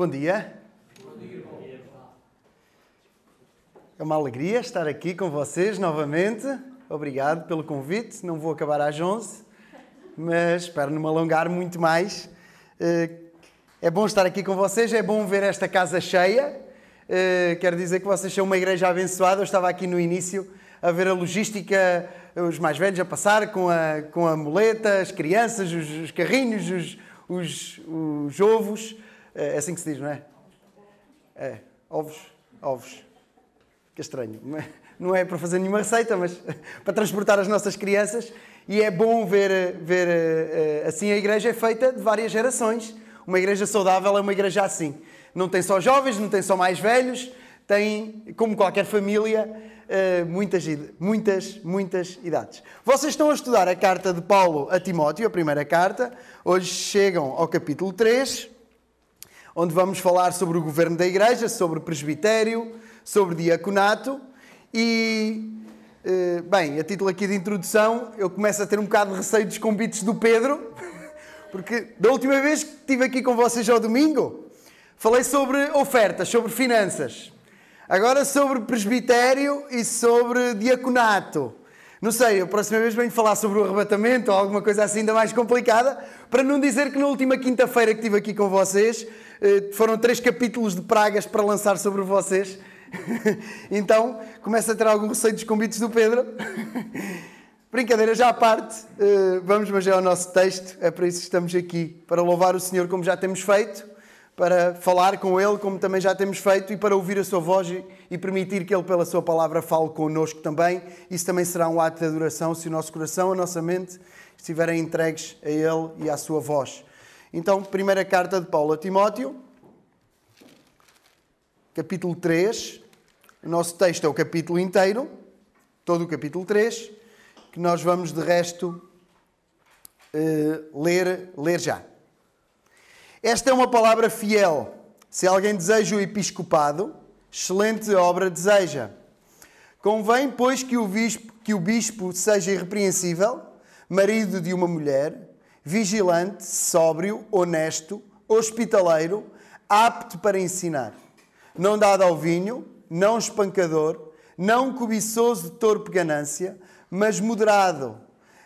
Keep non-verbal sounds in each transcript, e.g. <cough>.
Bom dia. É uma alegria estar aqui com vocês novamente. Obrigado pelo convite. Não vou acabar às 11, mas espero não me alongar muito mais. Eh, é bom estar aqui com vocês, é bom ver esta casa cheia. Eh, quero dizer que vocês são uma igreja abençoada. Eu estava aqui no início a ver a logística, os mais velhos a passar com a, com a muleta, as crianças, os, os carrinhos, os, os, os ovos. É assim que se diz, não é? É, ovos, ovos. Que estranho. Não é para fazer nenhuma receita, mas <laughs> para transportar as nossas crianças. E é bom ver, ver eh, assim a igreja é feita de várias gerações. Uma igreja saudável é uma igreja assim. Não tem só jovens, não tem só mais velhos, tem, como qualquer família, eh, muitas, muitas, muitas idades. Vocês estão a estudar a carta de Paulo a Timóteo, a primeira carta. Hoje chegam ao capítulo 3 onde vamos falar sobre o governo da igreja, sobre presbitério, sobre diaconato e, eh, bem, a título aqui de introdução, eu começo a ter um bocado de receio dos convites do Pedro, <laughs> porque da última vez que estive aqui com vocês ao domingo, falei sobre ofertas, sobre finanças. Agora sobre presbitério e sobre diaconato. Não sei, a próxima vez venho falar sobre o arrebatamento ou alguma coisa assim ainda mais complicada, para não dizer que na última quinta-feira que estive aqui com vocês, foram três capítulos de pragas para lançar sobre vocês. <laughs> então, começa a ter algum receio dos convites do Pedro. <laughs> Brincadeira já à parte, eh, vamos mas é ao nosso texto, é para isso que estamos aqui, para louvar o Senhor como já temos feito, para falar com Ele como também já temos feito e para ouvir a Sua voz e permitir que Ele, pela Sua palavra, fale connosco também. Isso também será um ato de adoração se o nosso coração, a nossa mente estiverem entregues a Ele e à Sua voz. Então, primeira carta de Paulo a Timóteo, capítulo 3. O nosso texto é o capítulo inteiro, todo o capítulo 3, que nós vamos de resto uh, ler, ler já. Esta é uma palavra fiel. Se alguém deseja o episcopado, excelente obra deseja. Convém, pois, que o bispo, que o bispo seja irrepreensível, marido de uma mulher vigilante, sóbrio, honesto, hospitaleiro, apto para ensinar, não dado ao vinho, não espancador, não cobiçoso de torpe ganância, mas moderado,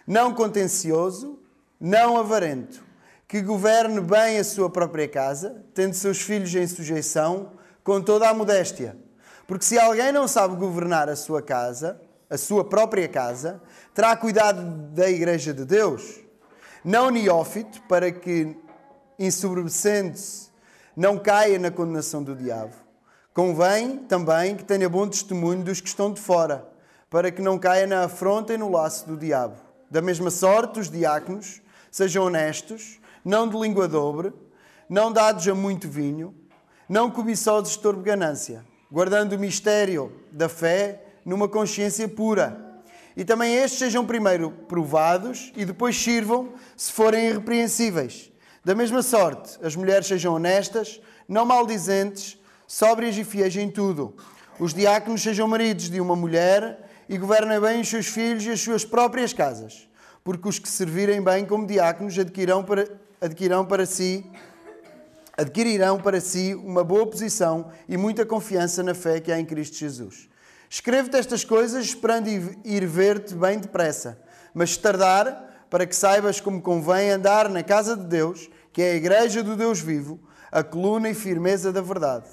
não contencioso, não avarento, que governe bem a sua própria casa, tendo seus filhos em sujeição, com toda a modéstia. Porque se alguém não sabe governar a sua casa, a sua própria casa, terá cuidado da igreja de Deus não neófito, para que, ensoberbecendo-se, não caia na condenação do diabo. Convém também que tenha bom testemunho dos que estão de fora, para que não caia na afronta e no laço do diabo. Da mesma sorte, os diáconos sejam honestos, não de língua dobre, não dados a muito vinho, não cobiçosos de torpe ganância, guardando o mistério da fé numa consciência pura e também estes sejam primeiro provados e depois sirvam se forem irrepreensíveis. Da mesma sorte, as mulheres sejam honestas, não maldizentes, sóbrias e fiéis em tudo. Os diáconos sejam maridos de uma mulher e governem bem os seus filhos e as suas próprias casas, porque os que servirem bem como diáconos adquirirão para, para si adquirirão para si uma boa posição e muita confiança na fé que há em Cristo Jesus. Escrevo-te estas coisas esperando ir ver-te bem depressa, mas tardar, para que saibas como convém andar na casa de Deus, que é a igreja do Deus vivo, a coluna e firmeza da verdade.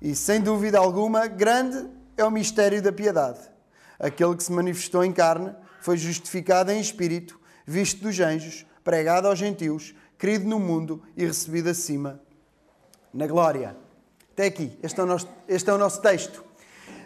E sem dúvida alguma, grande é o mistério da piedade. Aquele que se manifestou em carne foi justificado em espírito, visto dos anjos, pregado aos gentios, querido no mundo e recebido acima na glória. Até aqui, este é o nosso, este é o nosso texto.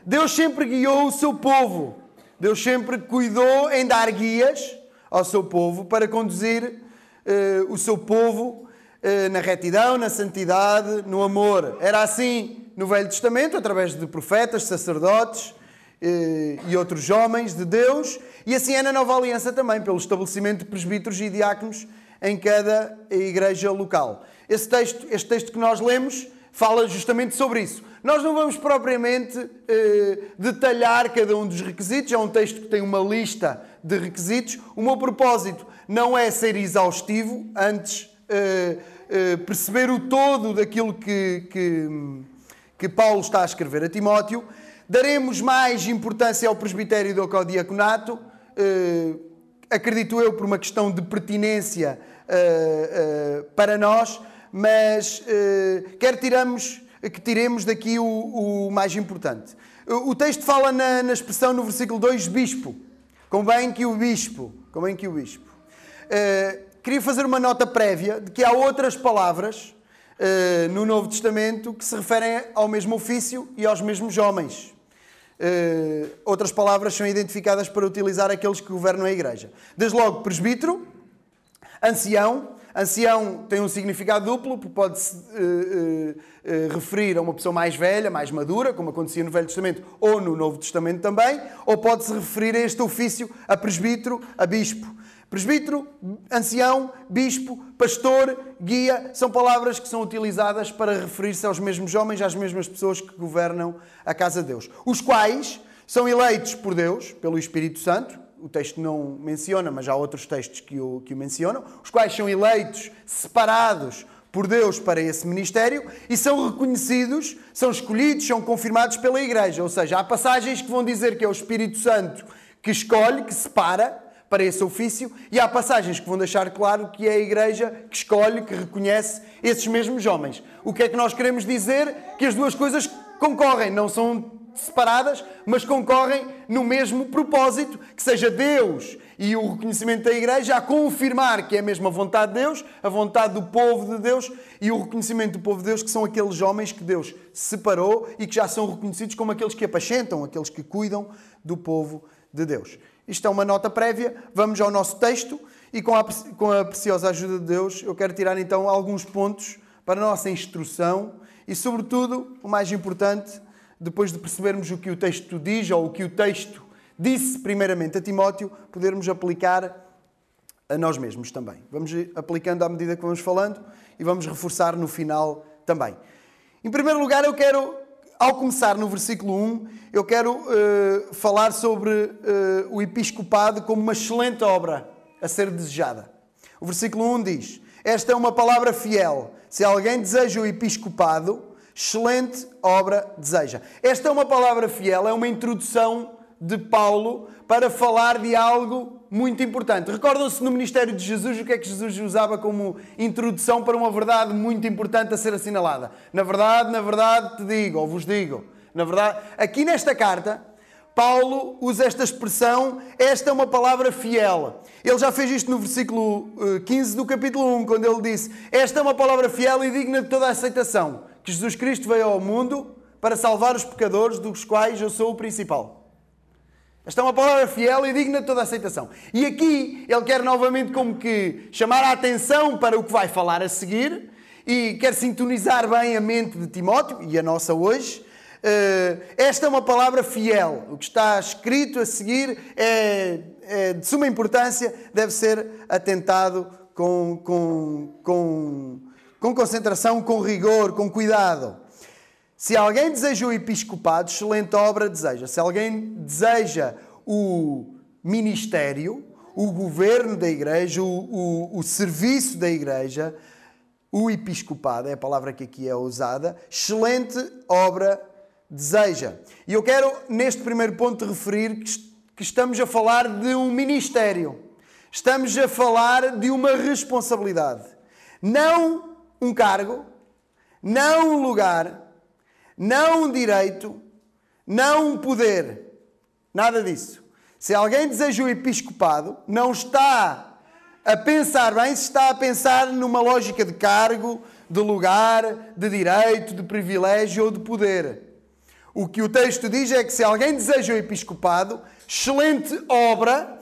Deus sempre guiou o seu povo. Deus sempre cuidou em dar guias ao seu povo para conduzir uh, o seu povo uh, na retidão, na santidade, no amor. Era assim no Velho Testamento, através de profetas, sacerdotes uh, e outros homens de Deus, e assim é na Nova Aliança também, pelo estabelecimento de presbíteros e diáconos em cada igreja local. Esse texto, este texto que nós lemos fala justamente sobre isso. Nós não vamos propriamente eh, detalhar cada um dos requisitos, é um texto que tem uma lista de requisitos. O meu propósito não é ser exaustivo, antes eh, eh, perceber o todo daquilo que, que, que Paulo está a escrever a Timóteo. Daremos mais importância ao presbitério do que ao diaconato, eh, acredito eu, por uma questão de pertinência para nós, mas quer tiramos, que tiremos daqui o, o mais importante. O texto fala na, na, expressão no versículo 2, bispo. Convém que o bispo, convém que o bispo. Uh, queria fazer uma nota prévia de que há outras palavras uh, no Novo Testamento que se referem ao mesmo ofício e aos mesmos homens. Uh, outras palavras são identificadas para utilizar aqueles que governam a igreja. Desde logo, presbítero, ancião, Ancião tem um significado duplo, porque pode-se uh, uh, uh, referir a uma pessoa mais velha, mais madura, como acontecia no Velho Testamento ou no Novo Testamento também, ou pode-se referir a este ofício a presbítero, a bispo. Presbítero, ancião, bispo, pastor, guia, são palavras que são utilizadas para referir-se aos mesmos homens, às mesmas pessoas que governam a casa de Deus, os quais são eleitos por Deus, pelo Espírito Santo, o texto não menciona, mas há outros textos que o, que o mencionam, os quais são eleitos, separados por Deus para esse ministério e são reconhecidos, são escolhidos, são confirmados pela Igreja. Ou seja, há passagens que vão dizer que é o Espírito Santo que escolhe, que separa para esse ofício, e há passagens que vão deixar claro que é a Igreja que escolhe, que reconhece esses mesmos homens. O que é que nós queremos dizer? Que as duas coisas concorrem, não são separadas, mas concorrem no mesmo propósito, que seja Deus e o reconhecimento da Igreja a confirmar que é mesmo a vontade de Deus, a vontade do povo de Deus e o reconhecimento do povo de Deus, que são aqueles homens que Deus separou e que já são reconhecidos como aqueles que apacentam, aqueles que cuidam do povo de Deus. Isto é uma nota prévia, vamos ao nosso texto e com a, com a preciosa ajuda de Deus eu quero tirar então alguns pontos para a nossa instrução e, sobretudo, o mais importante, depois de percebermos o que o texto diz ou o que o texto disse primeiramente a Timóteo, podermos aplicar a nós mesmos também. Vamos aplicando à medida que vamos falando e vamos reforçar no final também. Em primeiro lugar, eu quero, ao começar no versículo 1, eu quero uh, falar sobre uh, o episcopado como uma excelente obra a ser desejada. O versículo 1 diz: Esta é uma palavra fiel. Se alguém deseja o episcopado, excelente obra deseja. Esta é uma palavra fiel, é uma introdução de Paulo para falar de algo muito importante. Recordam-se no ministério de Jesus o que é que Jesus usava como introdução para uma verdade muito importante a ser assinalada? Na verdade, na verdade te digo, ou vos digo. Na verdade, aqui nesta carta, Paulo usa esta expressão, esta é uma palavra fiel. Ele já fez isto no versículo 15 eh, do capítulo 1, quando ele disse: Esta é uma palavra fiel e digna de toda a aceitação que Jesus Cristo veio ao mundo para salvar os pecadores, dos quais eu sou o principal. Esta é uma palavra fiel e digna de toda aceitação. E aqui ele quer novamente como que chamar a atenção para o que vai falar a seguir e quer sintonizar bem a mente de Timóteo e a nossa hoje. Eh, esta é uma palavra fiel. O que está escrito a seguir é, é de suma importância, deve ser atentado com, com, com com concentração, com rigor, com cuidado. Se alguém deseja o episcopado, excelente obra deseja. Se alguém deseja o ministério, o governo da igreja, o, o, o serviço da igreja, o episcopado, é a palavra que aqui é usada, excelente obra deseja. E eu quero, neste primeiro ponto, referir que estamos a falar de um ministério. Estamos a falar de uma responsabilidade. Não um cargo, não um lugar, não um direito, não um poder. Nada disso. Se alguém deseja o episcopado, não está a pensar bem, se está a pensar numa lógica de cargo, de lugar, de direito, de privilégio ou de poder. O que o texto diz é que se alguém deseja o episcopado, excelente obra,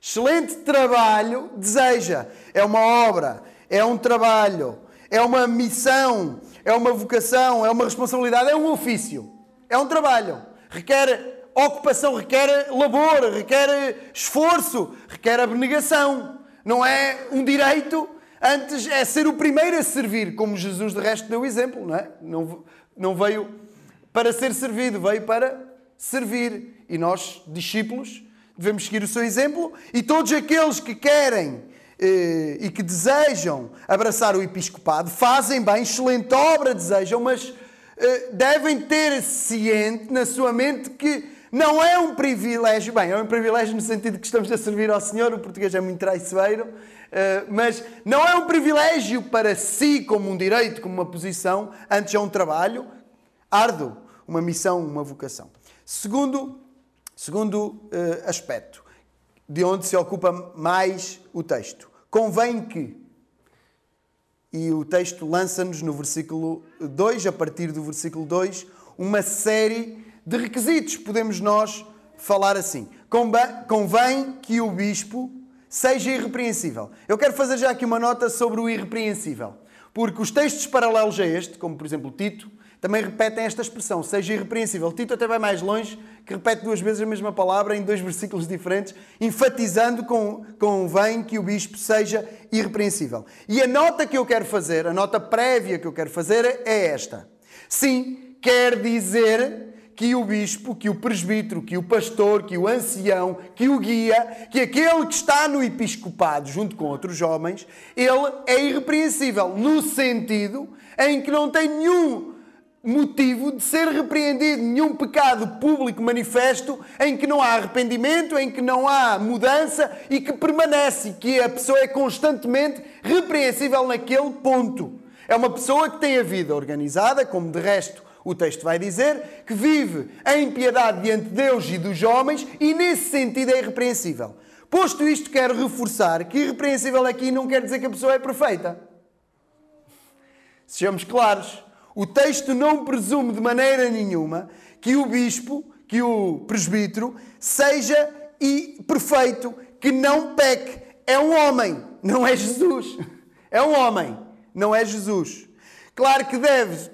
excelente trabalho deseja. É uma obra, é um trabalho, é uma missão, é uma vocação, é uma responsabilidade, é um ofício, é um trabalho. Requer ocupação, requer labor, requer esforço, requer abnegação. Não é um direito, antes é ser o primeiro a servir, como Jesus de resto deu exemplo, não é? Não, não veio para ser servido, veio para servir. E nós, discípulos, devemos seguir o seu exemplo e todos aqueles que querem eh, e que desejam abraçar o episcopado, fazem bem, excelente obra desejam, mas eh, devem ter ciente na sua mente que não é um privilégio, bem, é um privilégio no sentido que estamos a servir ao Senhor, o português é muito traiçoeiro, eh, mas não é um privilégio para si como um direito, como uma posição, antes é um trabalho árduo, uma missão, uma vocação. Segundo, segundo aspecto, de onde se ocupa mais o texto. Convém que. E o texto lança-nos no versículo 2, a partir do versículo 2, uma série de requisitos, podemos nós falar assim. Convém que o bispo seja irrepreensível. Eu quero fazer já aqui uma nota sobre o irrepreensível, porque os textos paralelos a este, como por exemplo Tito, também repetem esta expressão, seja irrepreensível. Tito até vai mais longe, que repete duas vezes a mesma palavra em dois <laughs> versículos diferentes, enfatizando com, convém que o bispo seja irrepreensível. E a nota que eu quero fazer, a nota prévia que eu quero fazer é esta. Sim, quer dizer que o bispo, que o presbítero, que o pastor, que o ancião, que o guia, que aquele que está no episcopado junto com outros homens, ele é irrepreensível no sentido em que não tem nenhum motivo de ser repreendido, nenhum pecado público manifesto em que não há arrependimento, em que não há mudança e que permanece, que a pessoa é constantemente repreensível naquele ponto. É uma pessoa que tem a vida organizada, como de resto o texto vai dizer, que vive em piedade diante de Deus e dos homens e nesse sentido é irrepreensível. Posto isto, quero reforçar que irrepreensível aqui não quer dizer que a pessoa é perfeita. Sejamos claros. O texto não presume de maneira nenhuma que o bispo, que o presbítero, seja e perfeito, que não peque. É um homem, não é Jesus. É um homem, não é Jesus. Claro que deve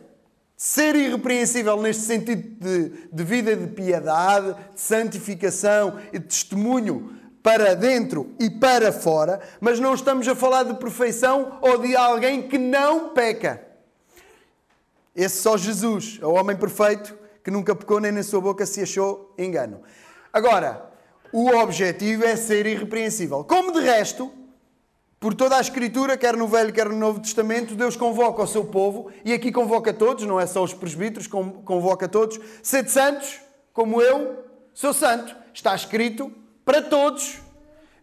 ser irrepreensível neste sentido de, de vida de piedade, de santificação e de testemunho para dentro e para fora, mas não estamos a falar de perfeição ou de alguém que não peca. Esse só Jesus, é o homem perfeito que nunca pecou nem na sua boca se achou engano. Agora, o objetivo é ser irrepreensível. Como de resto, por toda a Escritura, quer no Velho, quer no Novo Testamento, Deus convoca o seu povo, e aqui convoca todos, não é só os presbíteros, convoca todos, sede santos, como eu sou santo. Está escrito para todos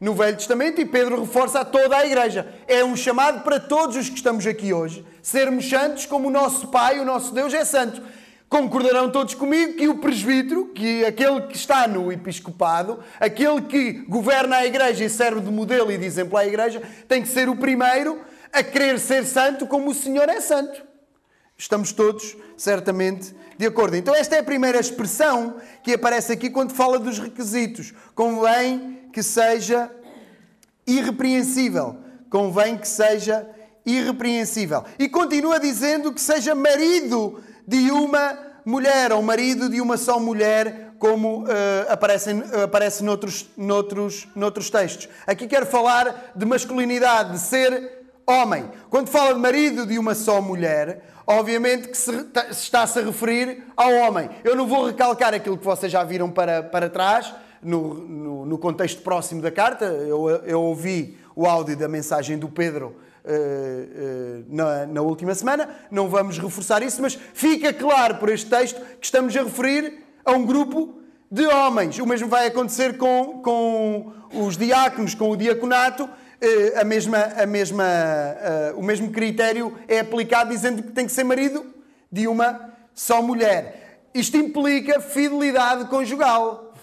no Velho Testamento e Pedro reforça a toda a igreja. É um chamado para todos os que estamos aqui hoje, sermos santos como o nosso Pai, o nosso Deus é santo. Concordarão todos comigo que o presbítero, que aquele que está no episcopado, aquele que governa a igreja e serve de modelo e de exemplo à igreja, tem que ser o primeiro a querer ser santo como o Senhor é santo. Estamos todos, certamente, de acordo. Então, esta é a primeira expressão que aparece aqui quando fala dos requisitos. Convém que seja irrepreensível. Convém que seja irrepreensível. E continua dizendo que seja marido de uma mulher, ou marido de uma só mulher, como uh, aparece, uh, aparece noutros, noutros, noutros textos. Aqui quero falar de masculinidade, de ser homem. Quando fala de marido de uma só mulher, obviamente que se, está-se a referir ao homem. Eu não vou recalcar aquilo que vocês já viram para, para trás, no, no, no contexto próximo da carta. Eu, eu, ouvi o áudio da mensagem do Pedro uh, uh, na, na, última semana. Não vamos reforçar isso, mas fica claro por este texto que estamos a referir a um grupo de homens. O mesmo vai acontecer com, com os diáconos, com o diaconato. Uh, a mesma, a mesma, o mesmo critério é aplicado dizendo que tem que ser marido de uma só mulher. Isto implica fidelidade conjugal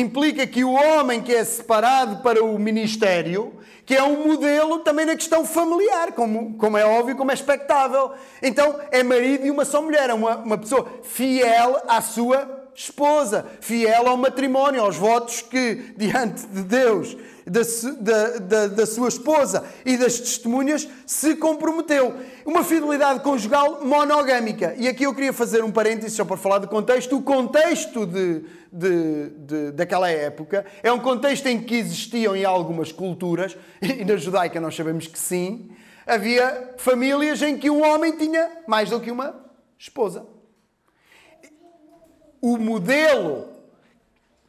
implica que o homem que é separado para o ministério, que é um modelo também na questão familiar, como, como é óbvio, como é expectável. Então, é marido de uma só mulher, é uma, uma pessoa fiel à sua esposa, fiel ao matrimónio, aos votos que, diante de Deus, da, da, da, da, sua esposa e das testemunhas, se comprometeu. Uma fidelidade conjugal monogâmica. E aqui eu queria fazer um parênteses só para falar do contexto. O contexto de, de, de, daquela época é um contexto em que existiam em algumas culturas, <laughs> e na judaica nós sabemos que sim, havia famílias em que um homem tinha mais do que uma esposa. O modelo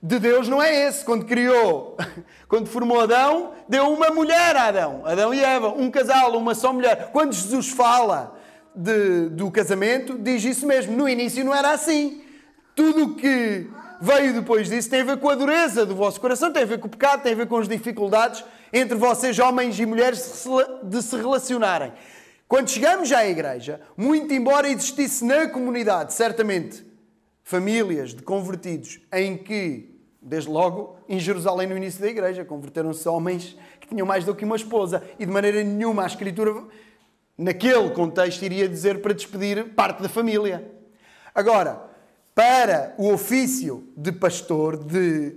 de Deus não é esse. Quando criou, <laughs> quando formou Adão, deu uma mulher a Adão, Adão e Eva, um casal, uma só mulher. Quando Jesus fala de, do casamento, diz isso mesmo. No início não era assim. Tudo o que veio depois disso tem a ver com a dureza do vosso coração, tem a ver com o pecado, tem a ver com as dificuldades entre vocês, homens e mulheres, de se relacionarem. Quando chegamos à igreja, muito embora existisse na comunidade, certamente, famílias de convertidos em que, desde logo, em Jerusalém, no início da igreja, converteram-se homens que tinham mais do que uma esposa e de maneira nenhuma a Escritura, naquele contexto, iria dizer para despedir parte da família. Agora, para o ofício de pastor, de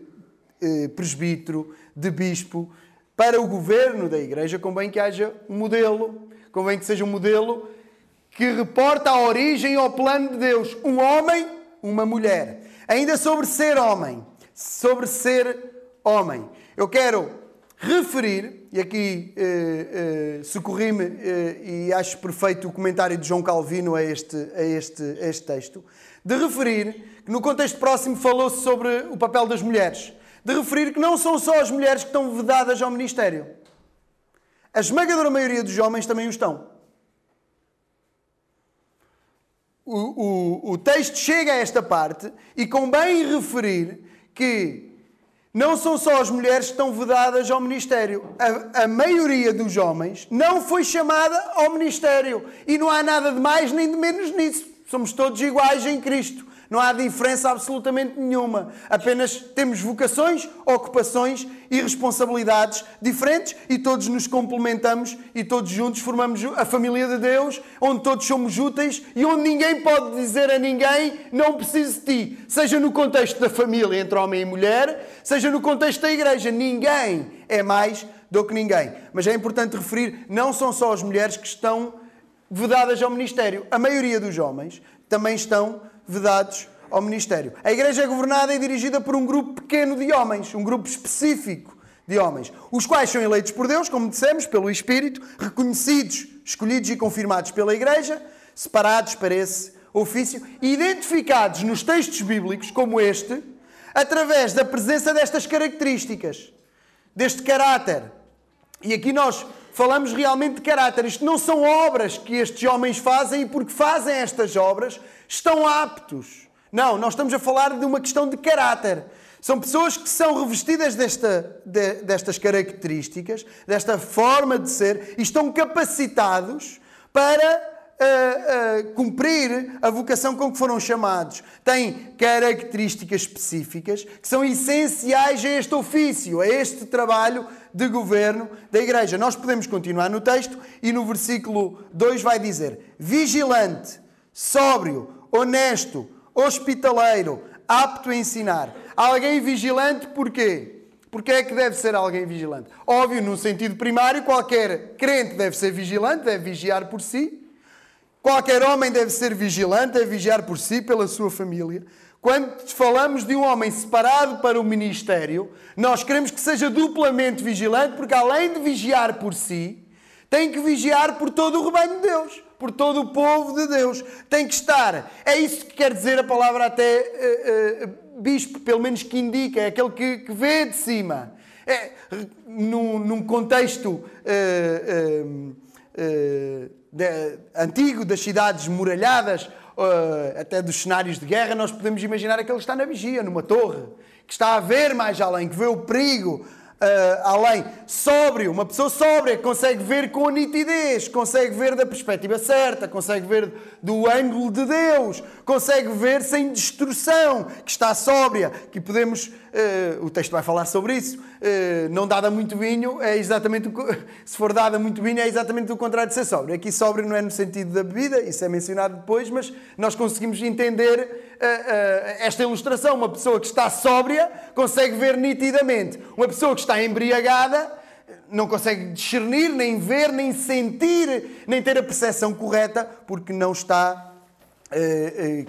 eh, presbítero, de bispo, para o governo da igreja, convém que haja um modelo, convém que seja um modelo que reporta a origem ao plano de Deus. Um homem uma mulher. Ainda sobre ser homem, sobre ser homem. Eu quero referir, e aqui uh, uh, socorri-me uh, e acho perfeito o comentário de João Calvino a este, a este, a este texto, de referir que no contexto próximo falou-se sobre o papel das mulheres, de referir que não são só as mulheres que estão vedadas ao ministério. A esmagadora maioria dos homens também o estão. O, o, o texto chega a esta parte e convém referir que não são só as mulheres que estão vedadas ao ministério. A, a, maioria dos homens não foi chamada ao ministério. E não há nada de mais nem de menos nisso. Somos todos iguais em Cristo. Não há diferença absolutamente nenhuma. Apenas temos vocações, ocupações e responsabilidades diferentes e todos nos complementamos e todos juntos formamos a família de Deus, onde todos somos úteis e onde ninguém pode dizer a ninguém não preciso de ti. Seja no contexto da família entre homem e mulher, seja no contexto da igreja. Ninguém é mais do que ninguém. Mas é importante referir, não são só as mulheres que estão vedadas ao ministério. A maioria dos homens também estão vedados ao ministério. A igreja é governada e dirigida por um grupo pequeno de homens, um grupo específico de homens, os quais são eleitos por Deus, como dissemos, pelo Espírito, reconhecidos, escolhidos e confirmados pela igreja, separados para esse ofício identificados nos textos bíblicos, como este, através da presença destas características, deste caráter. E aqui nós falamos realmente de caráter. Isto não são obras que estes homens fazem e porque fazem estas obras estão aptos. Não, nós estamos a falar de uma questão de caráter. São pessoas que são revestidas desta, de, destas características, desta forma de ser, e estão capacitados para uh, uh, cumprir a vocação com que foram chamados. Têm características específicas que são essenciais a este ofício, a este trabalho de governo da igreja. Nós podemos continuar no texto e no versículo 2 vai dizer: vigilante, sóbrio, honesto, hospitaleiro, apto a ensinar. Alguém vigilante porquê? Porque é que deve ser alguém vigilante? Óbvio, no sentido primário, qualquer crente deve ser vigilante, deve vigiar por si. Qualquer homem deve ser vigilante, deve vigiar por si, pela sua família. Quando falamos de um homem separado para o ministério, nós queremos que seja duplamente vigilante, porque além de vigiar por si, tem que vigiar por todo o rebanho de Deus, por todo o povo de Deus. Tem que estar. É isso que quer dizer a palavra até uh, uh, bispo, pelo menos que indica, é aquele que, que vê de cima. É, num, num contexto uh, de, antigo das cidades muralhadas, até dos cenários de guerra, nós podemos imaginar aquele que está na vigia, numa torre, que está a ver mais além, que vê o perigo, uh, além. Sóbrio, uma pessoa sóbria consegue ver com nitidez, consegue ver da perspectiva certa, consegue ver do ângulo de Deus, consegue ver sem destruição, que está sóbria, que podemos, uh, o texto vai falar sobre isso, uh, não dada muito vinho, é exatamente o, <laughs> se for dada muito vinho, é exatamente o contrário de ser sóbrio. Aqui sóbrio não é no sentido da bebida, isso é mencionado depois, mas nós conseguimos entender esta ilustração. Uma pessoa que está sóbria consegue ver nitidamente. Uma pessoa que está embriagada não consegue discernir, nem ver, nem sentir, nem ter a percepção correta, porque não está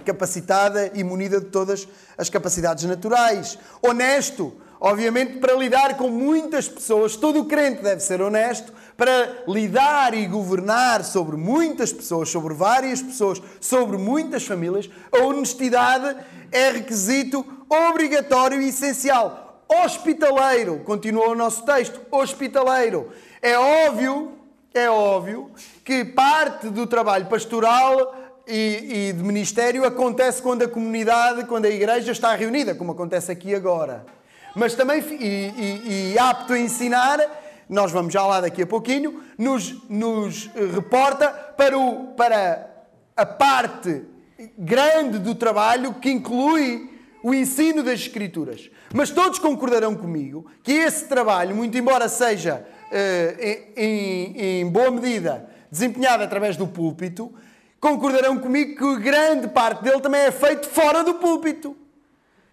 capacitada e munida de todas as capacidades naturais. Honesto. Obviamente, para lidar com muitas pessoas, todo crente deve ser honesto, para lidar e governar sobre muitas pessoas, sobre várias pessoas, sobre muitas famílias, a honestidade é requisito obrigatório e essencial. Hospitaleiro, continua o nosso texto, hospitaleiro. É óbvio, é óbvio que parte do trabalho pastoral e, e de ministério acontece quando a comunidade, quando a igreja está reunida, como acontece aqui agora. Mas também, e, e, e apto a ensinar, nós vamos já lá daqui a pouquinho, nos, nos reporta para, o, para a parte grande do trabalho que inclui o ensino das Escrituras. Mas todos concordarão comigo que esse trabalho, muito embora seja eh, em, em boa medida desempenhado através do púlpito, concordarão comigo que grande parte dele também é feito fora do púlpito.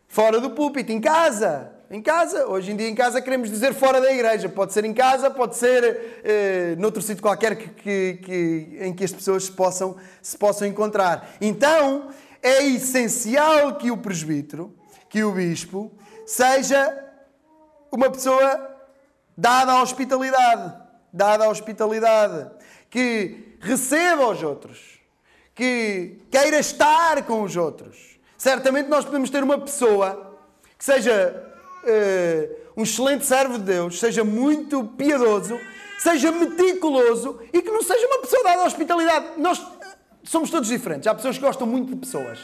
Fora do púlpito, em casa. Em casa, hoje em dia em casa queremos dizer fora da igreja. Pode ser em casa, pode ser eh, noutro sítio qualquer que, que, que, em que as pessoas se possam, se possam encontrar. Então, é essencial que o presbítero, que o bispo, seja uma pessoa dada à hospitalidade. Dada à hospitalidade. Que receba os outros que queira estar com os outros. Certamente nós podemos ter uma pessoa que seja um excelente servo de Deus, seja muito piedoso, seja meticuloso e que não seja uma pessoa dada à hospitalidade. Nós somos todos diferentes. Há pessoas que gostam muito de pessoas.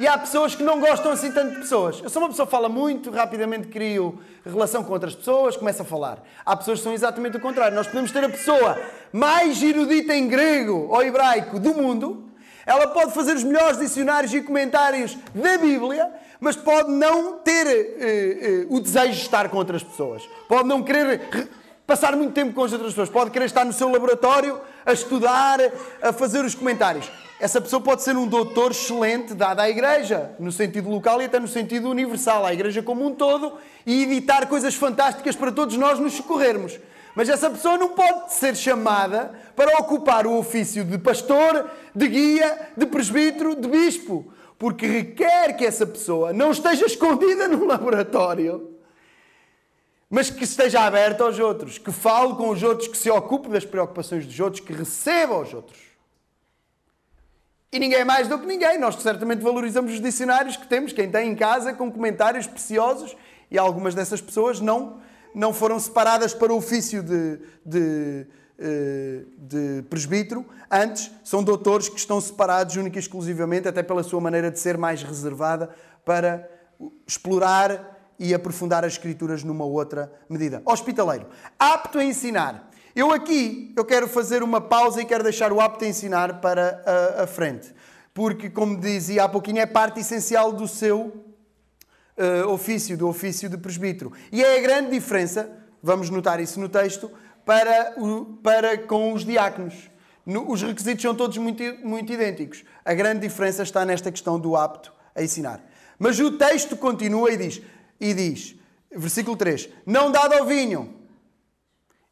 E há pessoas que não gostam assim tanto de pessoas. Eu sou uma pessoa que fala muito, rapidamente crio relação com outras pessoas, começo a falar. Há pessoas que são exatamente o contrário. Nós podemos ter a pessoa mais erudita em grego ou hebraico do mundo, ela pode fazer os melhores dicionários e comentários da Bíblia, mas pode não ter uh, uh, o desejo de estar com outras pessoas. Pode não querer passar muito tempo com as outras pessoas. Pode querer estar no seu laboratório a estudar, a fazer os comentários. Essa pessoa pode ser um doutor excelente dado à igreja, no sentido local e até no sentido universal, à igreja como um todo, e editar coisas fantásticas para todos nós nos socorrermos. Mas essa pessoa não pode ser chamada para ocupar o ofício de pastor, de guia, de presbítero, de bispo. Porque requer que essa pessoa não esteja escondida <laughs> no laboratório, mas que esteja aberta aos outros, que fale com os outros, que se ocupe das preocupações dos outros, que receba os outros. E ninguém mais do que ninguém. Nós certamente valorizamos os dicionários que temos, quem tem em casa, com comentários preciosos, e algumas dessas pessoas não não foram separadas para o ofício de, de, eh, de presbítero, antes são doutores que estão separados única e exclusivamente, até pela sua maneira de ser mais reservada, para explorar e aprofundar as escrituras numa outra medida. Hospitaleiro, apto a ensinar. Eu aqui, eu quero fazer uma pausa e quero deixar o apto a ensinar para a, a frente. Porque, como dizia há pouquinho, é parte essencial do seu uh, ofício, do ofício de presbítero. E é a grande diferença, vamos notar isso no texto, para, o, para com os diáconos. No, os requisitos são todos muito, muito idênticos. A grande diferença está nesta questão do apto a ensinar. Mas o texto continua e diz, e diz versículo 3: Não dado ao vinho.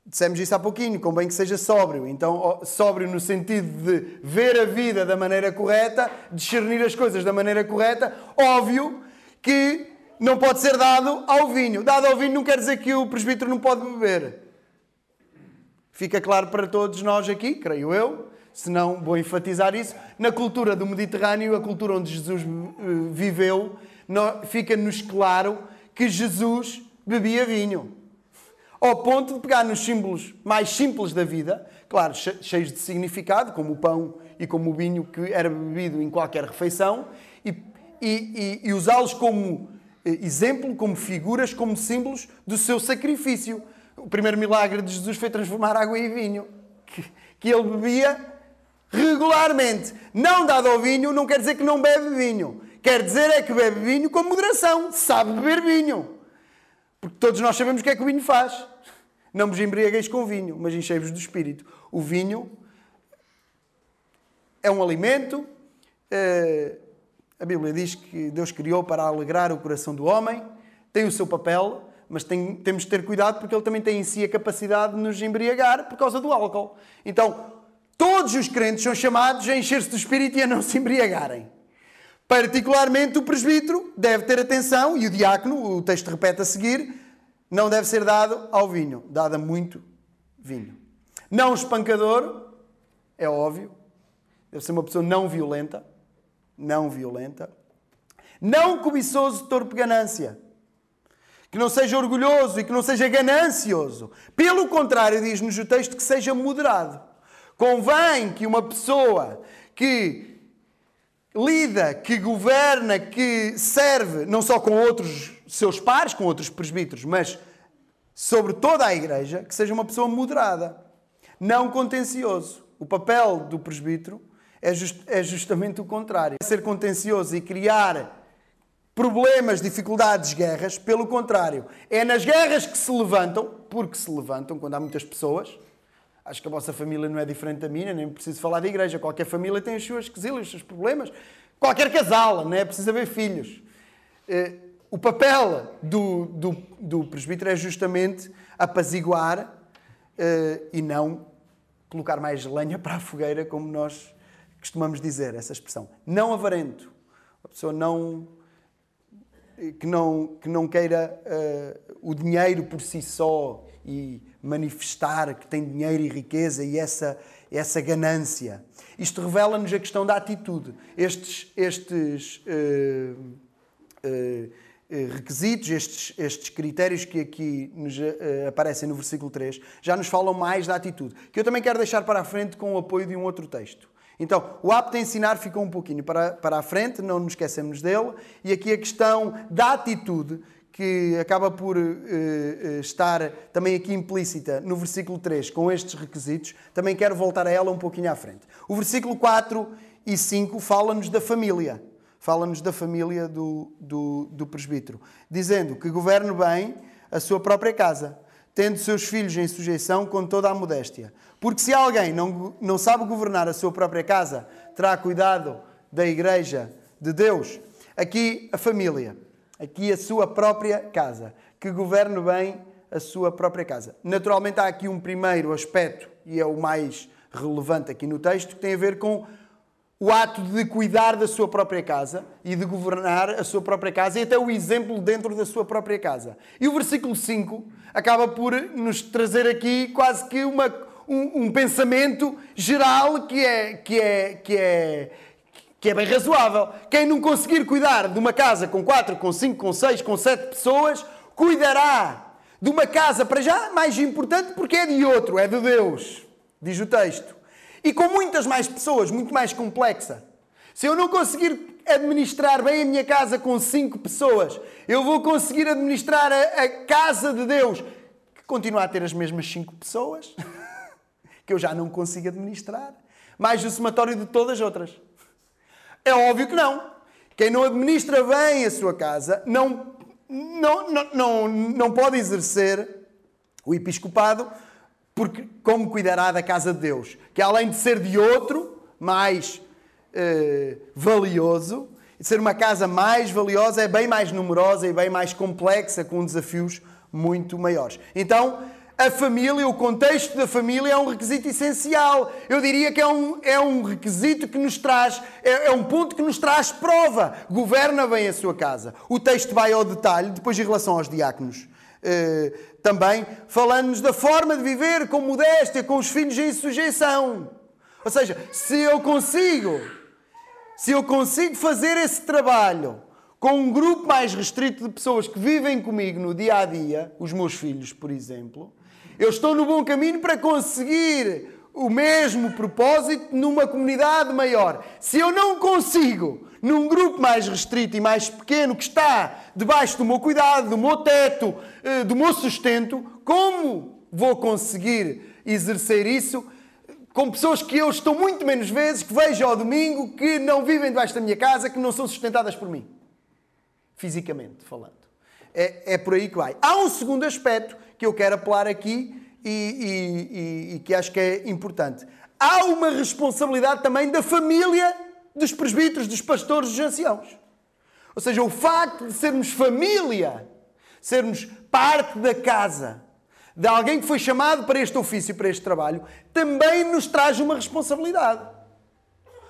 Dissemos isso há pouquinho, convém que seja sóbrio. Então, sóbrio no sentido de ver a vida da maneira correta, discernir as coisas da maneira correta. Óbvio que não pode ser dado ao vinho. Dado ao vinho não quer dizer que o presbítero não pode beber. Fica claro para todos nós aqui, creio eu, se não vou enfatizar isso. Na cultura do Mediterrâneo, a cultura onde Jesus eh, viveu, fica-nos claro que Jesus bebia vinho. Ao ponto de pegar nos símbolos mais simples da vida, claro, cheios de significado, como o pão e como o vinho que era bebido em qualquer refeição, e, e, e, e usá-los como eh, exemplo, como figuras, como símbolos do seu sacrifício. O primeiro milagre de Jesus foi transformar água em vinho, que, que ele bebia regularmente. Não dado ao vinho não quer dizer que não bebe vinho. Quer dizer é que bebe vinho com moderação, sabe beber vinho. Porque todos nós sabemos o que é que o vinho faz. Não vos embriagueis com vinho, mas enchei-vos do Espírito. O vinho é um alimento, eh, a Bíblia diz que Deus criou para alegrar o coração do homem, tem o seu papel, mas tem, temos de ter cuidado porque ele também tem em si a capacidade de nos embriagar por causa do álcool. Então, todos os crentes são chamados a encher-se do Espírito e a não se embriagarem. Particularmente o presbítero deve ter atenção, e o diácono, o texto repete a seguir, não deve ser dado ao vinho, dado a muito vinho. Não espancador, é óbvio, deve ser uma pessoa não violenta, não violenta. Não cobiçoso, torpe ganância. Que não seja orgulhoso e que não seja ganancioso. Pelo contrário, diz-nos o texto que seja moderado. Convém que uma pessoa que lida, que governa, que serve, não só com outros seus pares, com outros presbíteros, mas sobre toda a igreja, que seja uma pessoa moderada, não contencioso. O papel do presbítero é, just, é justamente o contrário. É ser contencioso e criar problemas, dificuldades, guerras. Pelo contrário, é nas guerras que se levantam, porque se levantam, quando há muitas pessoas. Acho que a vossa família não é diferente da minha, nem preciso falar da igreja. Qualquer família tem as suas quesilhas, os seus problemas. Qualquer casal, não é preciso haver filhos. Eh, o papel do, do, do presbítero é justamente apaziguar uh, e não colocar mais lenha para a fogueira, como nós costumamos dizer, essa expressão. Não avarento. A pessoa não que não, que não queira uh, o dinheiro por si só e manifestar que tem dinheiro e riqueza e essa, essa ganância. Isto revela-nos a questão da atitude. Estes, estes uh, uh, requisitos, estes, estes critérios que aqui nos aparecem no versículo 3, já nos falam mais da atitude, que eu também quero deixar para a frente com o apoio de um outro texto. Então, o apto a ensinar ficou um pouquinho para, para a frente, não nos esquecemos dele, e aqui a questão da atitude, que acaba por uh, uh, estar também aqui implícita no versículo 3, com estes requisitos, também quero voltar a ela um pouquinho à frente. O versículo 4 e 5 fala-nos da família, fala-nos da família do, do, do presbítero, dizendo que governe bem a sua própria casa, tendo seus filhos em sujeição com toda a modéstia. Porque se alguém não, não sabe governar a sua própria casa, terá cuidado da igreja de Deus. Aqui a família, aqui a sua própria casa, que governe bem a sua própria casa. Naturalmente há aqui um primeiro aspecto, e é o mais relevante aqui no texto, que tem a ver com o ato de cuidar da sua própria casa e de governar a sua própria casa e até o exemplo dentro da sua própria casa. E o versículo 5 acaba por nos trazer aqui quase que uma, um, um pensamento geral que é, que, é, que, é, que é bem razoável. Quem não conseguir cuidar de uma casa com 4, com 5, com 6, com 7 pessoas, cuidará de uma casa, para já, mais importante porque é de outro, é de Deus, diz o texto. E com muitas mais pessoas, muito mais complexa. Se eu não conseguir administrar bem a minha casa com cinco pessoas, eu vou conseguir administrar a, a casa de Deus, que continua a ter as mesmas cinco pessoas, <laughs> que eu já não consigo administrar, mais o somatório de todas as outras. É óbvio que não. Quem não administra bem a sua casa não, não, não, não, não pode exercer o episcopado porque como cuidará da casa de Deus? Que além de ser de outro, mais eh, valioso, de ser uma casa mais valiosa, é bem mais numerosa e bem mais complexa, com desafios muito maiores. Então, a família, o contexto da família é um requisito essencial. Eu diria que é um, é um requisito que nos traz, é, é um ponto que nos traz prova. Governa bem a sua casa. O texto vai ao detalhe, depois em relação aos diáconos. Eh, também falando-nos da forma de viver com modéstia, com os filhos em sujeição. Ou seja, se eu consigo, se eu consigo fazer esse trabalho com um grupo mais restrito de pessoas que vivem comigo no dia a dia, os meus filhos, por exemplo, eu estou no bom caminho para conseguir o mesmo propósito numa comunidade maior. Se eu não consigo num grupo mais restrito e mais pequeno que está debaixo do meu cuidado, do meu teto, eh, do meu sustento, como vou conseguir exercer isso com pessoas que eu estou muito menos vezes, que vejo ao domingo, que não vivem debaixo da minha casa, que não são sustentadas por mim? Fisicamente falando. É, é por aí que vai. Há um segundo aspecto que eu quero apelar aqui e, e, e, e que acho que é importante. Há uma responsabilidade também da família dos presbíteros, dos pastores, dos anciãos. Ou seja, o facto de sermos família, sermos parte da casa, de alguém que foi chamado para este ofício, para este trabalho, também nos traz uma responsabilidade.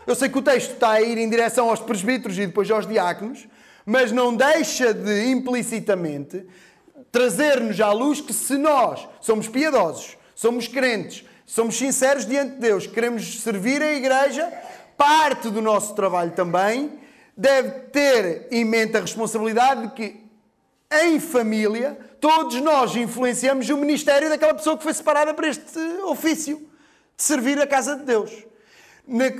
Eu sei que o texto está a ir em direção aos presbíteros e depois aos diáconos, mas não deixa de implicitamente trazer-nos à luz que se nós somos piedosos, somos crentes, somos sinceros diante de Deus, queremos servir a igreja, parte do nosso trabalho também deve ter em mente a responsabilidade de que em família todos nós influenciamos o ministério daquela pessoa que foi separada para este ofício de servir a casa de Deus.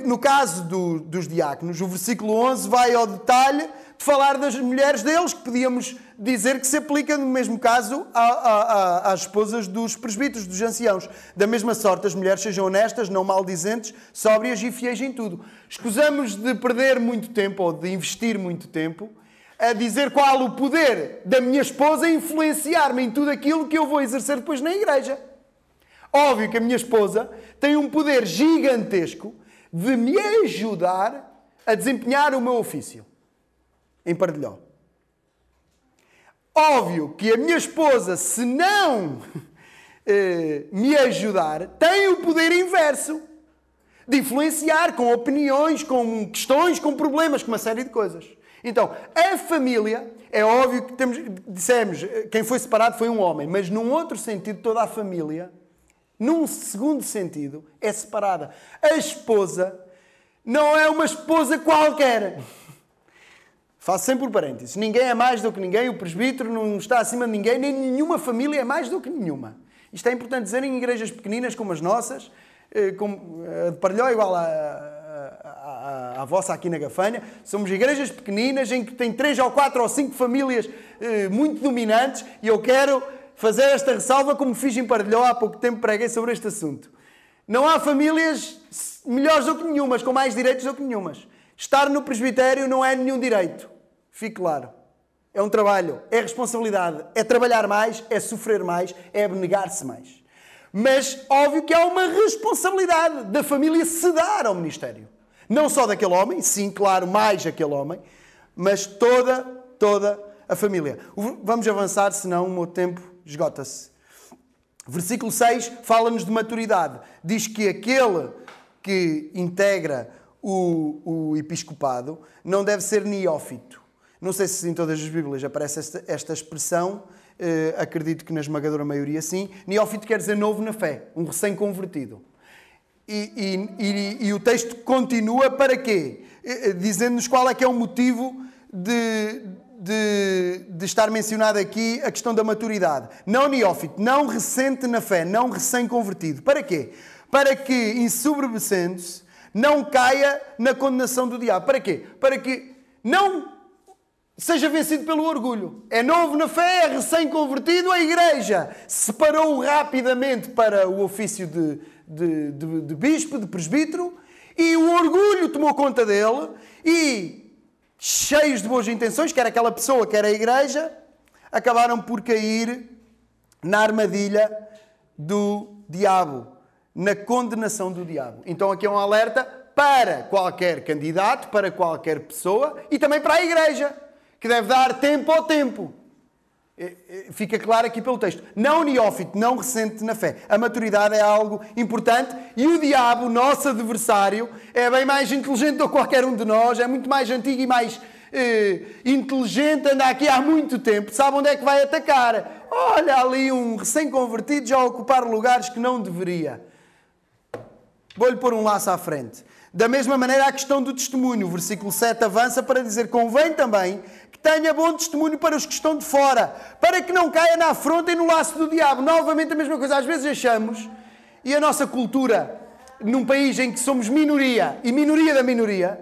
No caso do, dos diáconos, o versículo 11 vai ao detalhe de falar das mulheres deles, que podíamos dizer que se aplica no mesmo caso às esposas dos presbíteros, dos anciãos. Da mesma sorte, as mulheres sejam honestas, não maldizentes, sóbrias e fiéis em tudo. Escusamos de perder muito tempo ou de investir muito tempo a dizer qual o poder da minha esposa influenciar-me em tudo aquilo que eu vou exercer depois na igreja. Óbvio que a minha esposa tem um poder gigantesco de me ajudar a desempenhar o meu ofício em Pardilhó. Óbvio que a minha esposa, se não <laughs> eh, me ajudar, tem o poder inverso de influenciar com opiniões, com questões, com problemas, com uma série de coisas. Então, a família, é óbvio que temos, dissemos, quem foi separado foi um homem, mas num outro sentido, toda a família, num segundo sentido, é separada. A esposa não é uma esposa qualquer. Faço sempre por parênteses. Ninguém é mais do que ninguém, o presbítero não está acima de ninguém, nem nenhuma família é mais do que nenhuma. Isto é importante dizer em igrejas pequeninas como as nossas, eh, como eh, de Parelhó igual à, vossa aqui na Gafanha. Somos igrejas pequeninas em que tem três ou quatro ou cinco famílias eh, muito dominantes e eu quero fazer esta ressalva como fiz em Parelhó há pouco tempo preguei sobre este assunto. Não há famílias melhores do que nenhumas, com mais direitos do que nenhumas. Estar no presbitério não é nenhum direito. Fique claro. É um trabalho, é responsabilidade, é trabalhar mais, é sofrer mais, é abnegar-se mais. Mas óbvio que há uma responsabilidade da família se dar ao ministério. Não só daquele homem, sim, claro, mais aquele homem, mas toda, toda a família. Vamos avançar, senão o meu tempo esgota-se. Versículo 6 fala-nos de maturidade. Diz que aquele que integra o, o episcopado não deve ser neófito. Não sei se em todas as Bíblias aparece esta, esta expressão, uh, acredito que na esmagadora maioria sim. Neófito quer dizer novo na fé, um recém-convertido. E, e, e, e, o texto continua para quê? Uh, Dizendo-nos qual é que é o motivo de, de, de, estar mencionado aqui a questão da maturidade. Não neófito, não recente na fé, não recém-convertido. Para quê? Para que, ensoberbecendo-se, não caia na condenação do diabo. Para quê? Para que não seja vencido pelo orgulho. É novo na fé, é recém-convertido, a igreja separou-o rapidamente para o ofício de, de, de, de bispo, de presbítero, e o orgulho tomou conta dele, e cheios de boas intenções, quer aquela pessoa, quer a igreja, acabaram por cair na armadilha do diabo, na condenação do diabo. Então aqui é um alerta para qualquer candidato, para qualquer pessoa e também para a igreja que deve dar tempo ao tempo. Fica claro aqui pelo texto. Não neófito, não recente na fé. A maturidade é algo importante e o diabo, nosso adversário, é bem mais inteligente do que qualquer um de nós, é muito mais antigo e mais eh, inteligente, anda aqui há muito tempo, sabe onde é que vai atacar. Olha ali um recém-convertido já a ocupar lugares que não deveria. Vou-lhe pôr um laço à frente. Da mesma maneira, a questão do testemunho. O versículo 7 avança para dizer: convém também que tenha bom testemunho para os que estão de fora, para que não caia na afronta e no laço do diabo. Novamente, a mesma coisa. Às vezes achamos, e a nossa cultura, num país em que somos minoria e minoria da minoria,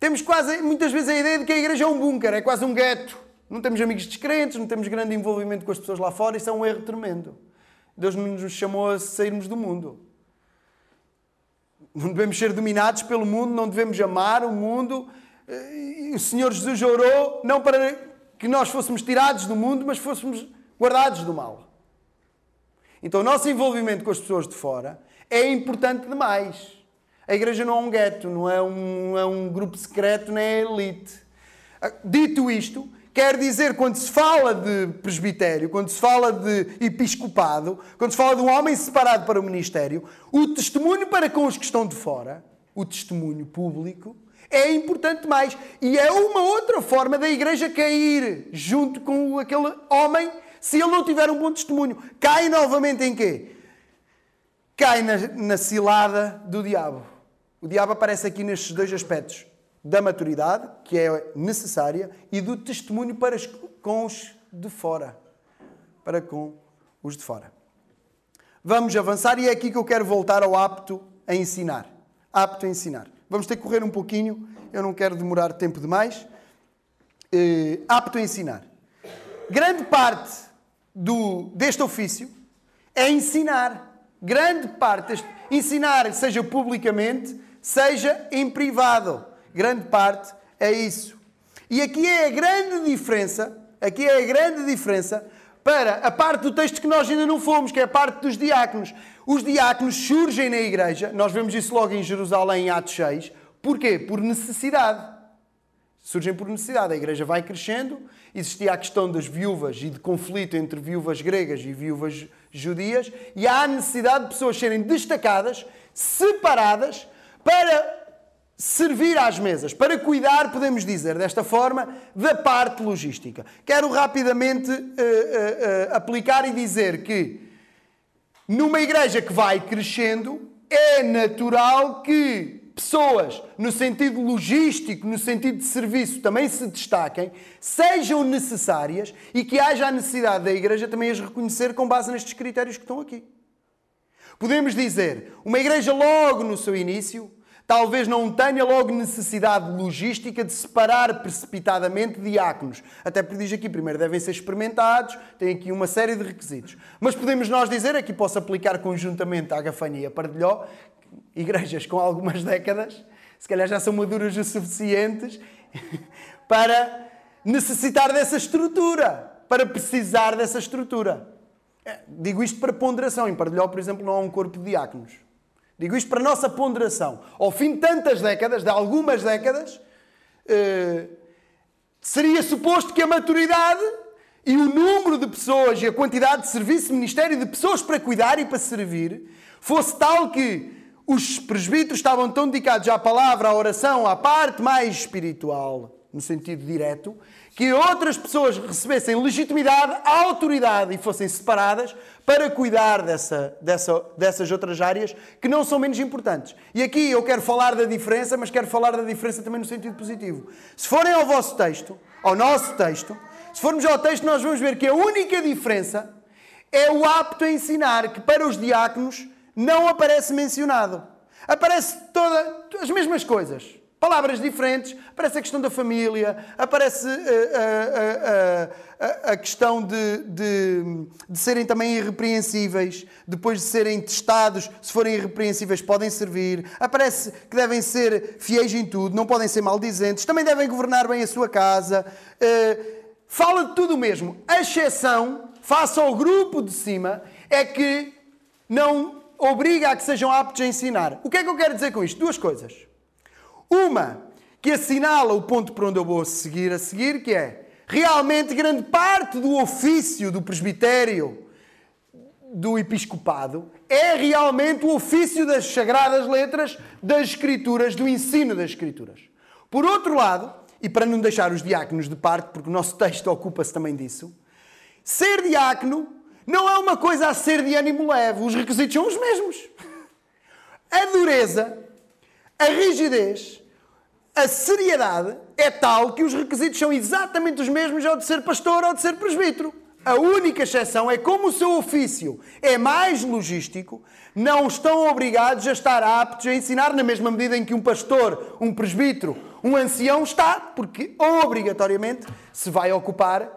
temos quase, muitas vezes, a ideia de que a igreja é um bunker, é quase um gueto. Não temos amigos descrentes, não temos grande envolvimento com as pessoas lá fora. Isso é um erro tremendo. Deus nos chamou a sairmos do mundo. Não devemos ser dominados pelo mundo, não devemos amar o mundo. O Senhor Jesus orou não para que nós fôssemos tirados do mundo, mas fôssemos guardados do mal. Então o nosso envolvimento com as pessoas de fora é importante demais. A igreja não é um gueto, não é um, é um grupo secreto, nem é elite. Dito isto, Quer dizer, quando se fala de presbitério, quando se fala de episcopado, quando se fala de um homem separado para o ministério, o testemunho para com os que estão de fora, o testemunho público, é importante mais. E é uma outra forma da igreja cair junto com aquele homem se ele não tiver um bom testemunho. Cai novamente em quê? Cai na, na cilada do diabo. O diabo aparece aqui nestes dois aspectos: da maturidade, que é necessária, e do testemunho para com os de fora. Para com os de fora. Vamos avançar e é aqui que eu quero voltar ao apto a ensinar. Apto a ensinar. Vamos ter que correr um pouquinho, eu não quero demorar tempo demais. Uh, apto a ensinar. Grande parte do, deste ofício é ensinar. Grande parte deste, ensinar, seja publicamente, seja em privado. Grande parte é isso. E aqui é a grande diferença, aqui é a grande diferença para a parte do texto que nós ainda não fomos, que é a parte dos diáconos. Os diáconos surgem na igreja, nós vemos isso logo em Jerusalém, em Atos 6. Porquê? Por necessidade. Surgem por necessidade. A igreja vai crescendo, existia a questão das viúvas e de conflito entre viúvas gregas e viúvas judias, e há a necessidade de pessoas serem destacadas, separadas, para servir às mesas, para cuidar, podemos dizer desta forma, da parte logística. Quero rapidamente uh, uh, uh, aplicar e dizer que numa igreja que vai crescendo, é natural que pessoas, no sentido logístico, no sentido de serviço, também se destaquem, sejam necessárias e que haja a necessidade da igreja também as reconhecer com base nestes critérios que estão aqui. Podemos dizer, uma igreja logo no seu início Talvez não tenha logo necessidade logística de separar precipitadamente diáconos. Até porque diz aqui, primeiro devem ser experimentados, tem aqui uma série de requisitos. Mas podemos nós dizer, aqui posso aplicar conjuntamente à Gafanha e a Pardilhó, igrejas com algumas décadas, se calhar já são maduras o suficientes <laughs> para necessitar dessa estrutura, para precisar dessa estrutura. É, digo isto para ponderação. Em Pardilhó, por exemplo, não há um corpo de diáconos. Digo isto para nossa ponderação. Ao fim de tantas décadas, de algumas décadas, eh, seria suposto que a maturidade e o número de pessoas e a quantidade de serviço, ministério de pessoas para cuidar e para servir fosse tal que os presbíteros estavam tão dedicados à palavra, à oração, à parte mais espiritual, no sentido direto, que outras pessoas recebessem legitimidade, autoridade e fossem separadas para cuidar dessa, dessa, dessas outras áreas que não são menos importantes. E aqui eu quero falar da diferença, mas quero falar da diferença também no sentido positivo. Se forem ao vosso texto, ao nosso texto, se formos ao texto, nós vamos ver que a única diferença é o apto a ensinar, que para os diáconos não aparece mencionado. Aparece todas as mesmas coisas. Palavras diferentes, aparece a questão da família, aparece a, a, a, a questão de, de, de, serem também irrepreensíveis, depois de serem testados, se forem irrepreensíveis, podem servir, aparece que devem ser fiéis em tudo, não podem ser maldizentes, também devem governar bem a sua casa. Fala de tudo mesmo. A exceção, face ao grupo de cima, é que não obriga a que sejam aptos a ensinar. O que é que eu quero dizer com isto? Duas coisas. Uma que assinala o ponto por onde eu vou seguir a seguir, que é realmente grande parte do ofício do presbitério, do episcopado, é realmente o ofício das sagradas letras, das escrituras, do ensino das escrituras. Por outro lado, e para não deixar os diáconos de parte, porque o nosso texto ocupa-se também disso, ser diácono não é uma coisa a ser de ânimo leve. Os requisitos são os mesmos. <laughs> A dureza, a rigidez, a seriedade é tal que os requisitos são exatamente os mesmos ao de ser pastor ou de ser presbítero. A única exceção é como o seu ofício é mais logístico, não estão obrigados a estar aptos a ensinar na mesma medida em que um pastor, um presbítero, um ancião está, porque obrigatoriamente se vai ocupar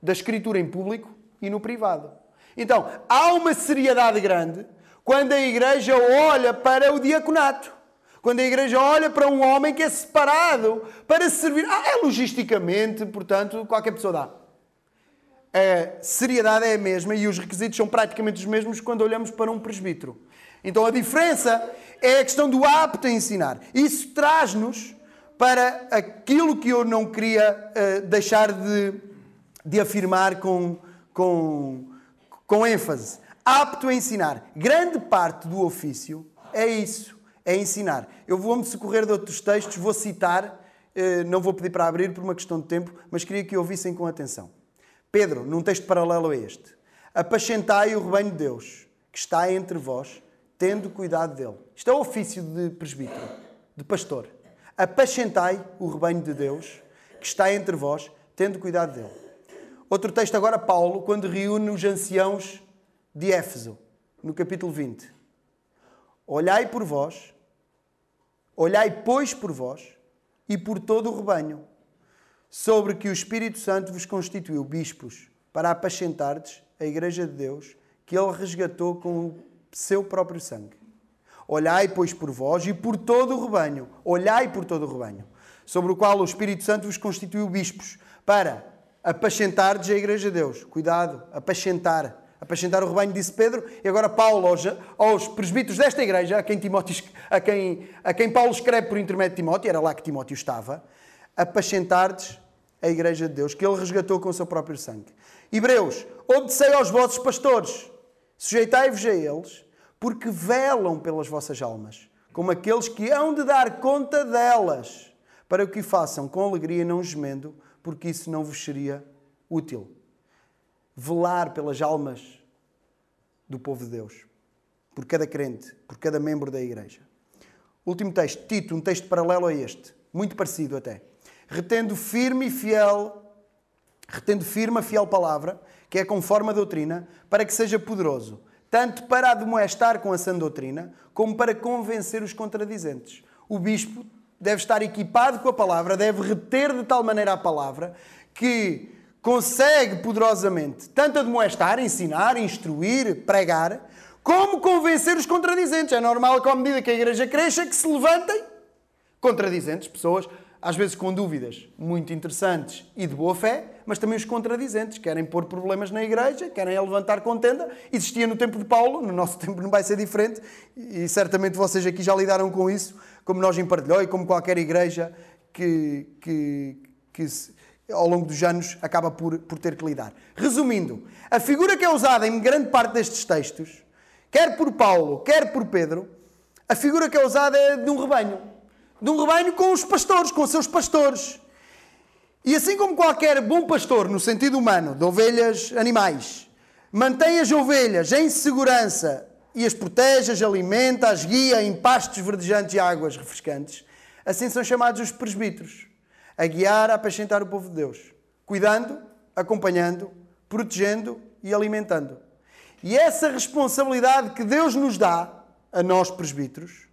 da escritura em público e no privado. Então, há uma seriedade grande quando a igreja olha para o diaconato. Quando a igreja olha para um homem que é separado para servir. Ah, é logisticamente, portanto, qualquer pessoa dá. A seriedade é a mesma e os requisitos são praticamente os mesmos quando olhamos para um presbítero. Então a diferença é a questão do apto a ensinar. Isso traz-nos para aquilo que eu não queria uh, deixar de, de afirmar com, com, com ênfase. Apto a ensinar. Grande parte do ofício é isso é ensinar. Eu vou-me socorrer de outros textos, vou citar, eh, não vou pedir para abrir por uma questão de tempo, mas queria que ouvissem com atenção. Pedro, num texto paralelo a este, apacentai o rebanho de Deus, que está entre vós, tendo cuidado dele. Isto é o ofício de presbítero, de pastor. Apacentai o rebanho de Deus, que está entre vós, tendo cuidado dele. Outro texto agora, Paulo, quando reúne os anciãos de Éfeso, no capítulo 20. Olhai por vós, olhai, pois, por vós e por todo o rebanho, sobre que o Espírito Santo vos constituiu bispos para apacentardes a Igreja de Deus, que ele resgatou com o seu próprio sangue. Olhai, pois, por vós e por todo o rebanho, olhai por todo o rebanho, sobre o qual o Espírito Santo vos constituiu bispos para apacentardes a Igreja de Deus. Cuidado, apacentar apacentar o rebanho, disse Pedro, e agora Paulo aos, aos presbíteros desta igreja, a quem, Timóteo, a, quem, a quem Paulo escreve por intermédio de Timóteo, era lá que Timóteo estava, apacentardes a igreja de Deus, que ele resgatou com o seu próprio sangue. Hebreus, obedecei aos vossos pastores, sujeitai-vos a eles, porque velam pelas vossas almas, como aqueles que hão de dar conta delas, para que o façam com alegria e não gemendo, porque isso não vos seria útil velar pelas almas do povo de Deus, por cada crente, por cada membro da igreja. Último texto, Tito, um texto paralelo a este, muito parecido até. Retendo firme e fiel, retendo firme a fiel palavra, que é conforme a doutrina, para que seja poderoso, tanto para admoestar com a sã doutrina, como para convencer os contradizentes. O bispo deve estar equipado com a palavra, deve reter de tal maneira a palavra que consegue poderosamente tanto admoestar, ensinar, instruir, pregar, como convencer os contradizentes. É normal que, à medida que a igreja cresça, que se levantem contradizentes, pessoas, às vezes com dúvidas muito interessantes e de boa fé, mas também os contradizentes, querem pôr problemas na igreja, querem levantar contenda. Existia no tempo de Paulo, no nosso <laughs> tempo não vai ser diferente, e certamente vocês aqui já lidaram com isso, como nós em Pardilhó e como qualquer igreja que, que, que se ao longo dos anos acaba por, por ter que lidar. Resumindo, a figura que é usada em grande parte destes textos, quer por Paulo, quer por Pedro, a figura que é usada é de um rebanho. De um rebanho com os pastores, com os seus pastores. E assim como qualquer bom pastor, no sentido humano, de ovelhas, animais, mantém as ovelhas em segurança e as protege, as alimenta, as guia em pastos verdejantes e águas refrescantes, assim são chamados os presbíteros a guiar, a apacentar o povo de Deus, cuidando, acompanhando, protegendo e alimentando. E essa responsabilidade que Deus nos dá, a nós presbíteros,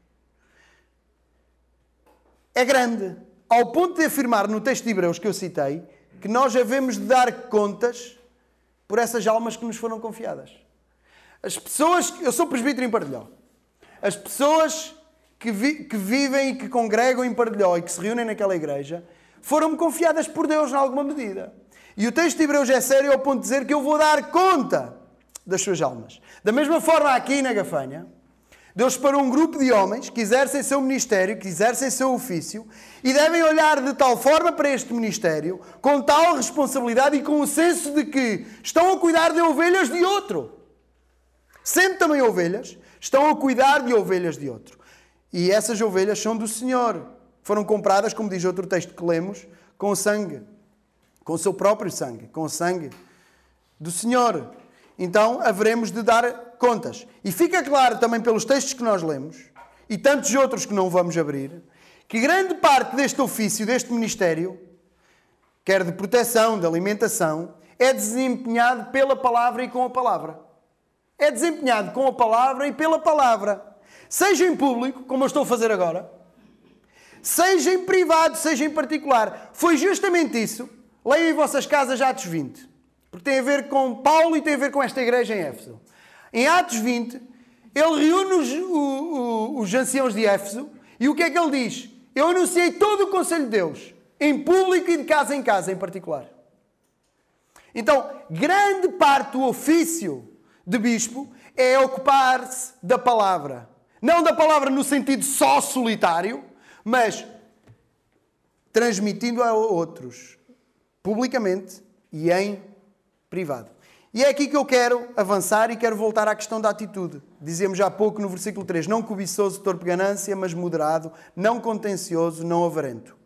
é grande, ao ponto de afirmar no texto de Hebreus que eu citei, que nós havemos de dar contas por essas almas que nos foram confiadas. As pessoas, eu sou presbítero em Pardilhó, as pessoas que, vi, que vivem e que congregam em Pardilhó e que se reúnem naquela igreja, foram-me confiadas por Deus em alguma medida. E o texto de Hebreus é sério ao ponto de dizer que eu vou dar conta das suas almas. Da mesma forma, aqui na Gafanha, Deus para um grupo de homens que exercem seu ministério, que exercem seu ofício, e devem olhar de tal forma para este ministério, com tal responsabilidade e com o senso de que estão a cuidar de ovelhas de outro. Sendo também ovelhas, estão a cuidar de ovelhas de outro. E essas ovelhas são do Senhor. Foram compradas, como diz outro texto que lemos, com sangue, com o seu próprio sangue, com o sangue do Senhor. Então haveremos de dar contas. E fica claro também pelos textos que nós lemos, e tantos outros que não vamos abrir, que grande parte deste ofício, deste ministério, quer de proteção, de alimentação, é desempenhado pela palavra e com a palavra. É desempenhado com a palavra e pela palavra. Seja em público, como eu estou a fazer agora, seja em privado, seja em particular. Foi justamente isso. Leiam em vossas casas Atos 20, porque tem a ver com Paulo e tem a ver com esta igreja em Éfeso. Em Atos 20, ele reúne os, os, os anciãos de Éfeso e o que é que ele diz? Eu anunciei todo o Conselho de Deus, em público e de casa em casa em particular. Então, grande parte do ofício de bispo é ocupar-se da palavra. Não da palavra no sentido só solitário, mas transmitindo a outros, publicamente e em privado. E é aqui que eu quero avançar e quero voltar à questão da atitude. Dizemos já há pouco no versículo 3: Não cobiçoso, torpe ganância, mas moderado, não contencioso, não avarento.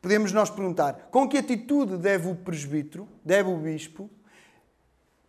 Podemos nós perguntar: com que atitude deve o presbítero, deve o bispo,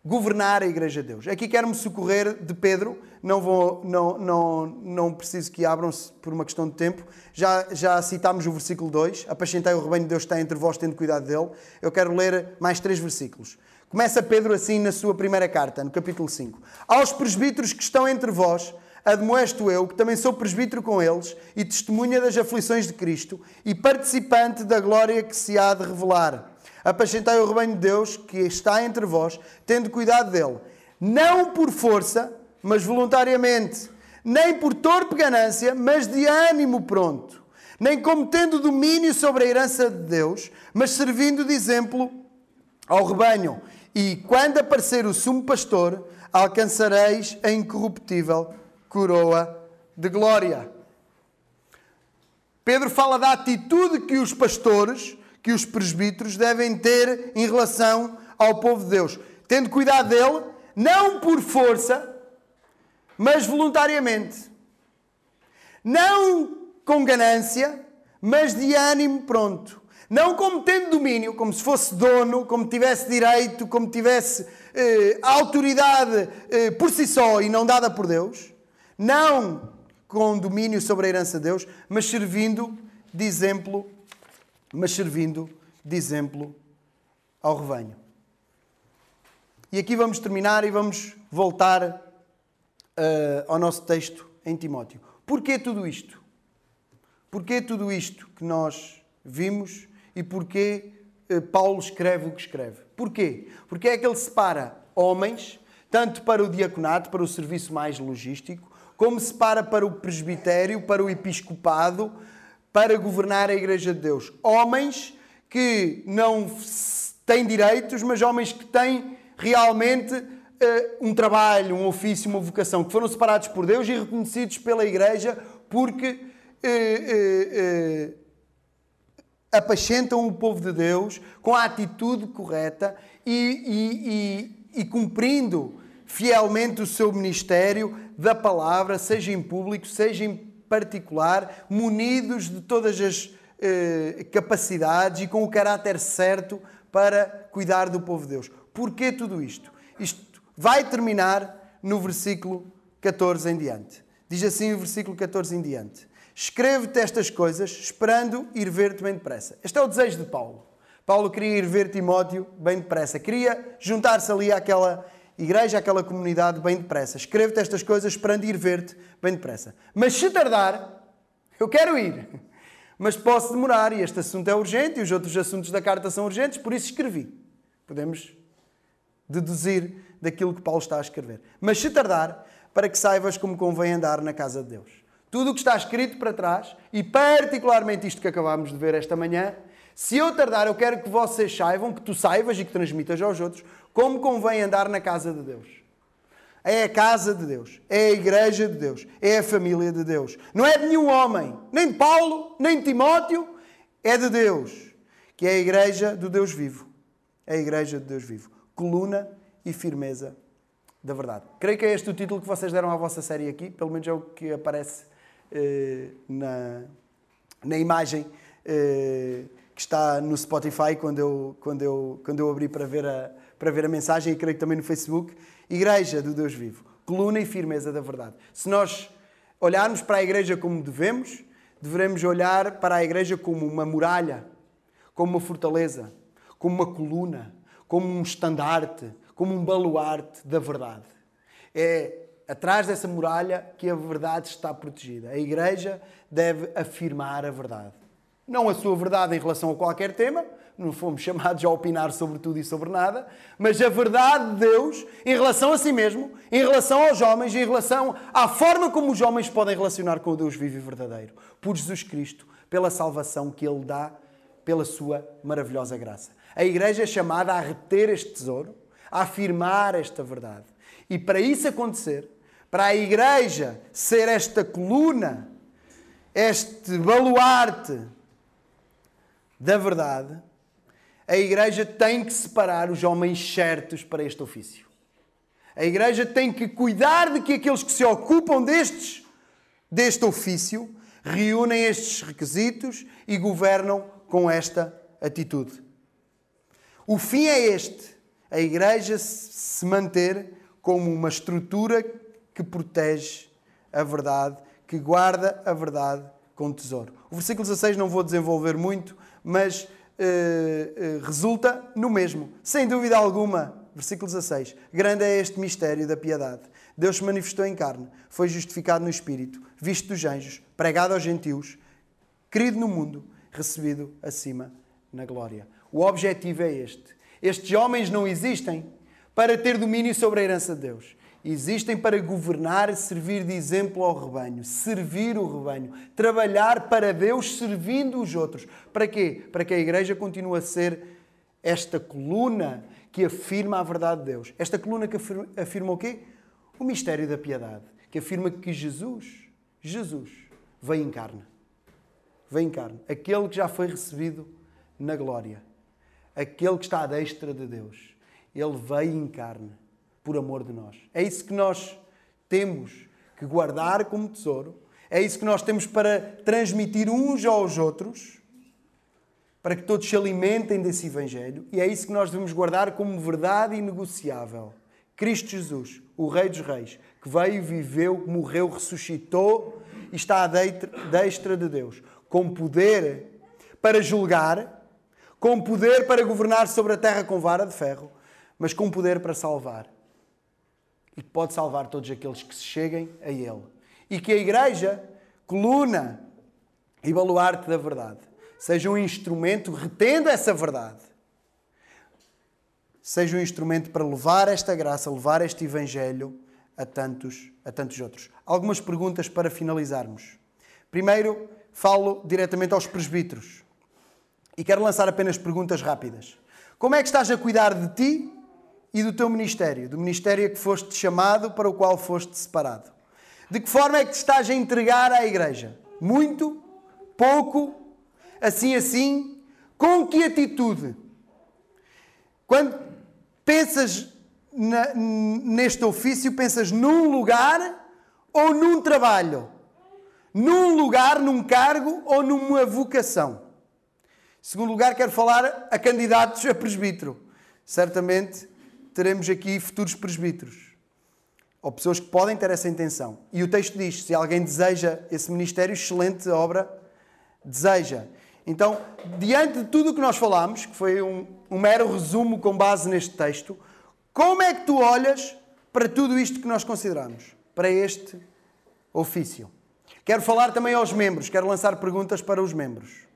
governar a Igreja de Deus. Aqui quero-me socorrer de Pedro, não, vou, não, não, não preciso que abram-se por uma questão de tempo. Já, já citámos o versículo 2, apacentei o rebanho de Deus está entre vós, tendo cuidado dele. Eu quero ler mais três versículos. Começa Pedro assim na sua primeira carta, no capítulo 5. Aos presbíteros que estão entre vós, admoesto eu, que também sou presbítero com eles, e testemunha das aflições de Cristo, e participante da glória que se há de revelar. Apacentai o rebanho de Deus que está entre vós, tendo cuidado dele, não por força, mas voluntariamente, nem por torpe ganância, mas de ânimo pronto, nem como tendo domínio sobre a herança de Deus, mas servindo de exemplo ao rebanho. E quando aparecer o sumo pastor, alcançareis a incorruptível coroa de glória. Pedro fala da atitude que os pastores, que os presbíteros devem ter em relação ao povo de Deus, tendo cuidado dele, não por força, mas voluntariamente. Não com ganância, mas de ânimo pronto. Não como tendo domínio, como se fosse dono, como tivesse direito, como tivesse eh, autoridade eh, por si só e não dada por Deus. Não com domínio sobre a herança de Deus, mas servindo de exemplo, mas servindo de exemplo ao rebanho. E aqui vamos terminar e vamos voltar uh, ao nosso texto em Timóteo. Porquê tudo isto? Porquê tudo isto que nós vimos e porquê uh, Paulo escreve o que escreve? Porquê? Porque é que ele separa homens, tanto para o diaconato, para o serviço mais logístico, como separa para o presbitério, para o episcopado, para governar a Igreja de Deus. Homens que não têm direitos, mas homens que têm realmente uh, um trabalho, um ofício, uma vocação, que foram separados por Deus e reconhecidos pela Igreja porque uh, uh, apacentam o povo de Deus com a atitude correta e, e, e, e cumprindo fielmente o seu ministério da palavra, seja em público, seja em particular, munidos de todas as capacidades e com o caráter certo para cuidar do povo de Deus. Porquê tudo isto? Isto vai terminar no versículo 14 em diante. Diz assim o versículo 14 em diante: Escrevo-te estas coisas, esperando ir ver-te bem depressa. Este é o desejo de Paulo. Paulo queria ir ver Timóteo bem depressa, queria juntar-se ali àquela igreja, àquela comunidade bem depressa. Escrevo-te estas coisas, esperando ir ver-te bem depressa. Mas se tardar, eu quero ir, mas posso demorar, e este assunto é urgente, e os outros assuntos da carta são urgentes, por isso escrevi. Podemos deduzir daquilo que Paulo está a escrever. Mas se tardar, para que saibas como convém andar na casa de Deus. Tudo o que está escrito para trás, e particularmente isto que acabámos de ver esta manhã, se eu tardar, eu quero que vocês saibam, que tu saibas e que transmitas aos outros, como convém andar na casa de Deus. É a casa de Deus, é a igreja de Deus, é a família de Deus. Não é de nenhum homem, nem de Paulo, nem de Timóteo, é de Deus, que é a igreja do Deus vivo. É a igreja de Deus vivo coluna e firmeza da verdade. Creio que é este o título que vocês deram à vossa série aqui, pelo menos é o que aparece eh, na, na imagem eh, que está no Spotify quando eu, quando eu, quando eu abri para ver, a, para ver a mensagem e creio que também no Facebook. Igreja do Deus Vivo, coluna e firmeza da verdade. Se nós olharmos para a igreja como devemos, devemos olhar para a igreja como uma muralha, como uma fortaleza, como uma coluna como um estandarte, como um baluarte da verdade. É atrás dessa muralha que a verdade está protegida. A Igreja deve afirmar a verdade. Não a sua verdade em relação a qualquer tema, não fomos <laughs> chamados a opinar sobre tudo e sobre nada, mas a verdade de Deus em relação a si mesmo, em relação aos homens, em relação à forma como os homens podem relacionar com o Deus vivo e verdadeiro, por Jesus Cristo, pela salvação que Ele dá, pela sua maravilhosa graça. A igreja é chamada a reter este tesouro, a afirmar esta verdade. E para isso acontecer, para a igreja ser esta coluna, este baluarte da verdade, a igreja tem que separar os homens certos para este ofício. A igreja tem que cuidar de que aqueles que se ocupam destes, deste ofício reúnem estes requisitos e governam com esta atitude. O fim é este. a igreja se manter como uma estrutura que protege a verdade, que guarda a verdade com tesouro. O versículo 16 não vou desenvolver muito, mas eh, eh, resulta no mesmo. Sem dúvida alguma, versículo 16: Grande é este mistério da piedade. Deus se manifestou em carne, foi justificado no Espírito, visto dos anjos, pregado aos gentios, querido no mundo, recebido acima na glória. O objetivo é este. Estes homens não existem para ter domínio sobre a herança de Deus. Existem para governar servir de exemplo ao rebanho, servir o rebanho, trabalhar para Deus servindo os outros. Para quê? Para que a igreja continue a ser esta coluna que afirma a verdade de Deus. Esta coluna que afirma, afirma o quê? O mistério da piedade, que afirma que Jesus, Jesus, veio em carne. Veio em carne. Aquele que já foi recebido na glória. Aquele que está à destra de Deus. Ele veio em carne por amor de nós. É isso que nós temos que guardar como tesouro, é isso que nós temos para transmitir uns aos outros, para que todos se alimentem desse Evangelho, e é isso que nós devemos guardar como verdade inegociável. Cristo Jesus, o Rei dos Reis, que veio, viveu, morreu, ressuscitou e está à destra de Deus, com poder para julgar, com poder para governar sobre a terra com vara de ferro, mas com poder para salvar e que pode salvar todos aqueles que se cheguem a Ele. E que a Igreja, coluna e baluarte da verdade, seja um instrumento retendo essa verdade, seja um instrumento para levar esta graça, levar este Evangelho a tantos, a tantos outros. Algumas perguntas para finalizarmos. Primeiro, falo diretamente aos presbíteros e quero lançar apenas perguntas rápidas. Como é que estás a cuidar de ti e do teu ministério, do ministério a que foste chamado, para o qual foste separado. De que forma é que te estás a entregar à igreja? Muito? Pouco? Assim, assim? Com que atitude? Quando pensas na, neste ofício, pensas num lugar ou num trabalho? Num lugar, num cargo ou numa vocação? Em segundo lugar, quero falar a candidatos a presbítero. Certamente teremos aqui futuros presbíteros. Ou pessoas que podem ter essa intenção. E o texto diz: se alguém deseja esse ministério, excelente obra deseja. Então, diante de tudo o que nós falámos, que foi um, um mero resumo com base neste texto, como é que tu olhas para tudo isto que nós consideramos? Para este ofício. Quero falar também aos membros, quero lançar perguntas para os membros.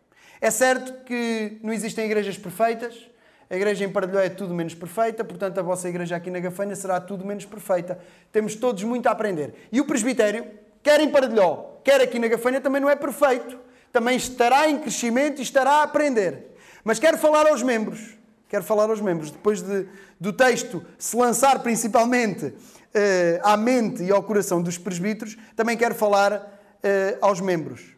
É certo que não existem igrejas perfeitas, a igreja em Pardelhó é tudo menos perfeita, portanto, a vossa igreja aqui na Gafanha será tudo menos perfeita. Temos todos muito a aprender. E o presbitério, quer em Pardelhó, quer aqui na Gafanha, também não é perfeito. Também estará em crescimento e estará a aprender. Mas quero falar aos membros. Quero falar aos membros. Depois de, do texto se lançar principalmente eh, à mente e ao coração dos presbíteros, também quero falar eh, aos membros.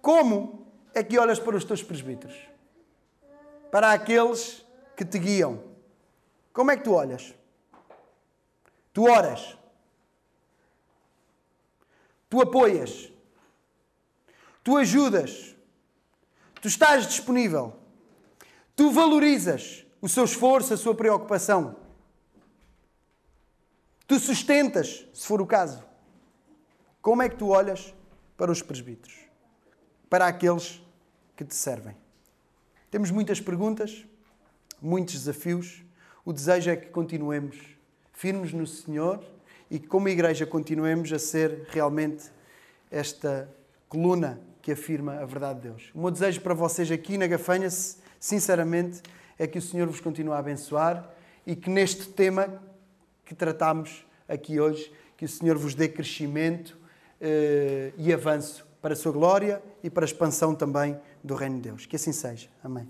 Como é que olhas para os teus presbíteros? Para aqueles que te guiam. Como é que tu olhas? Tu oras. Tu apoias. Tu ajudas. Tu estás disponível. Tu valorizas o seu esforço, a sua preocupação. Tu sustentas, se for o caso. Como é que tu olhas para os presbíteros? Para aqueles que te servem. Temos muitas perguntas, muitos desafios. O desejo é que continuemos firmes no Senhor e que, como igreja, continuemos a ser realmente esta coluna que afirma a verdade de Deus. O meu desejo para vocês aqui na Gafanha, sinceramente, é que o Senhor vos continue a abençoar e que neste tema que tratamos aqui hoje, que o Senhor vos dê crescimento eh, e avanço para a sua glória e para a expansão também do reino de Deus. Que assim seja. Amém.